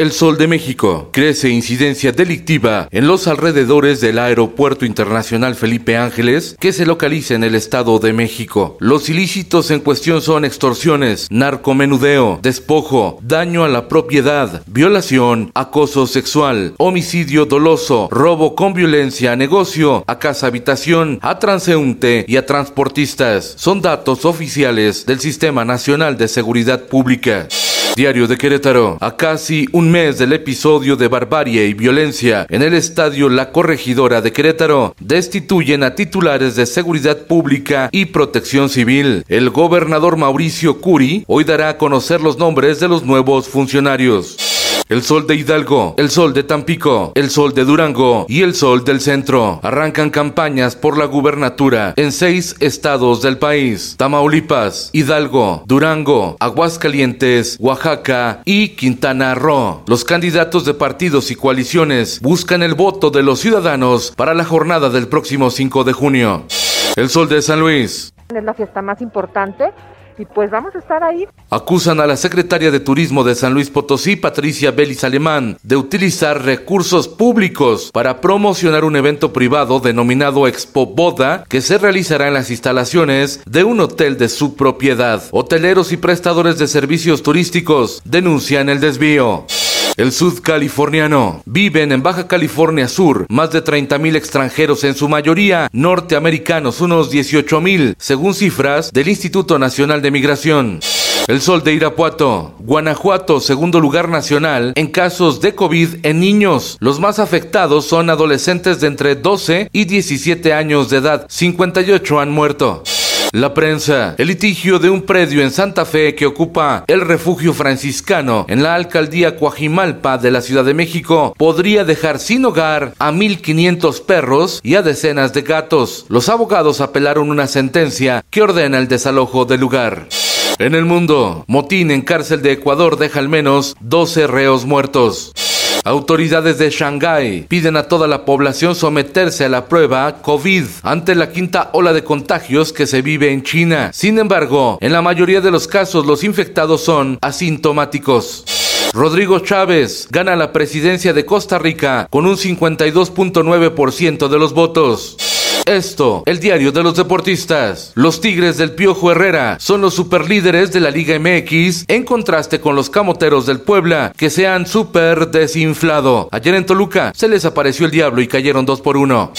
El Sol de México. Crece incidencia delictiva en los alrededores del Aeropuerto Internacional Felipe Ángeles, que se localiza en el Estado de México. Los ilícitos en cuestión son extorsiones, narcomenudeo, despojo, daño a la propiedad, violación, acoso sexual, homicidio doloso, robo con violencia, negocio, a casa habitación, a transeúnte y a transportistas. Son datos oficiales del Sistema Nacional de Seguridad Pública. Diario de Querétaro. A casi un mes del episodio de barbarie y violencia en el estadio La Corregidora de Querétaro, destituyen a titulares de seguridad pública y protección civil. El gobernador Mauricio Curi hoy dará a conocer los nombres de los nuevos funcionarios. El sol de Hidalgo, el sol de Tampico, el sol de Durango y el sol del centro. Arrancan campañas por la gubernatura en seis estados del país. Tamaulipas, Hidalgo, Durango, Aguascalientes, Oaxaca y Quintana Roo. Los candidatos de partidos y coaliciones buscan el voto de los ciudadanos para la jornada del próximo 5 de junio. El sol de San Luis. Es la fiesta más importante y pues vamos a estar ahí. Acusan a la secretaria de Turismo de San Luis Potosí, Patricia Belis Alemán, de utilizar recursos públicos para promocionar un evento privado denominado Expo Boda que se realizará en las instalaciones de un hotel de su propiedad. Hoteleros y prestadores de servicios turísticos denuncian el desvío. El sudcaliforniano. Viven en Baja California Sur más de 30.000 extranjeros, en su mayoría norteamericanos, unos 18.000, según cifras del Instituto Nacional de Migración. El Sol de Irapuato. Guanajuato, segundo lugar nacional en casos de COVID en niños. Los más afectados son adolescentes de entre 12 y 17 años de edad. 58 han muerto. La prensa. El litigio de un predio en Santa Fe que ocupa el refugio franciscano en la alcaldía Coajimalpa de la Ciudad de México podría dejar sin hogar a 1.500 perros y a decenas de gatos. Los abogados apelaron una sentencia que ordena el desalojo del lugar. En el mundo, motín en cárcel de Ecuador deja al menos 12 reos muertos. Autoridades de Shanghái piden a toda la población someterse a la prueba COVID ante la quinta ola de contagios que se vive en China. Sin embargo, en la mayoría de los casos los infectados son asintomáticos. Rodrigo Chávez gana la presidencia de Costa Rica con un 52.9% de los votos. Esto, el diario de los deportistas. Los Tigres del Piojo Herrera son los superlíderes de la Liga MX en contraste con los Camoteros del Puebla que se han super desinflado. Ayer en Toluca se les apareció el diablo y cayeron dos por uno.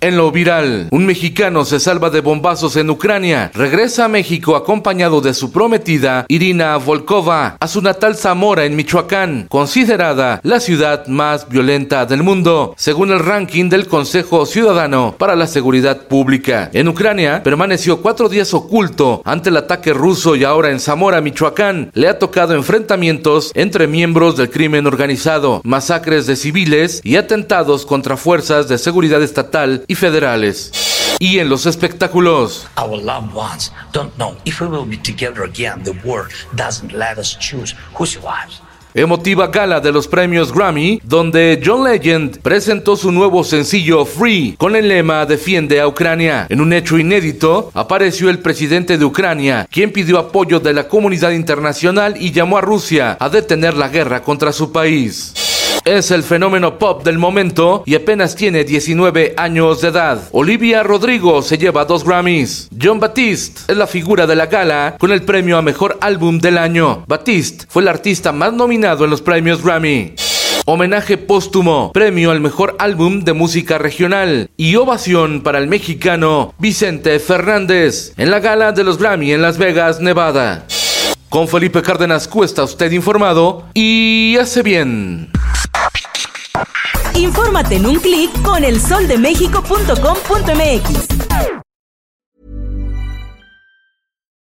En lo viral, un mexicano se salva de bombazos en Ucrania, regresa a México acompañado de su prometida Irina Volkova a su natal Zamora en Michoacán, considerada la ciudad más violenta del mundo, según el ranking del Consejo Ciudadano para la Seguridad Pública. En Ucrania permaneció cuatro días oculto ante el ataque ruso y ahora en Zamora, Michoacán, le ha tocado enfrentamientos entre miembros del crimen organizado, masacres de civiles y atentados contra fuerzas de seguridad estatal y federales. Y en los espectáculos. Our loved ones don't know if we will be together again. The world doesn't let us choose who survives. Emotiva gala de los premios Grammy, donde John Legend presentó su nuevo sencillo Free con el lema Defiende a Ucrania. En un hecho inédito, apareció el presidente de Ucrania, quien pidió apoyo de la comunidad internacional y llamó a Rusia a detener la guerra contra su país. Es el fenómeno pop del momento y apenas tiene 19 años de edad. Olivia Rodrigo se lleva dos Grammys. John Batiste es la figura de la gala con el premio a mejor álbum del año. Batiste fue el artista más nominado en los premios Grammy. Homenaje póstumo, premio al mejor álbum de música regional y ovación para el mexicano Vicente Fernández en la gala de los Grammy en Las Vegas, Nevada. Con Felipe Cárdenas Cuesta usted informado y hace bien. Infórmate en un clic con elsoldemexico.com.mx.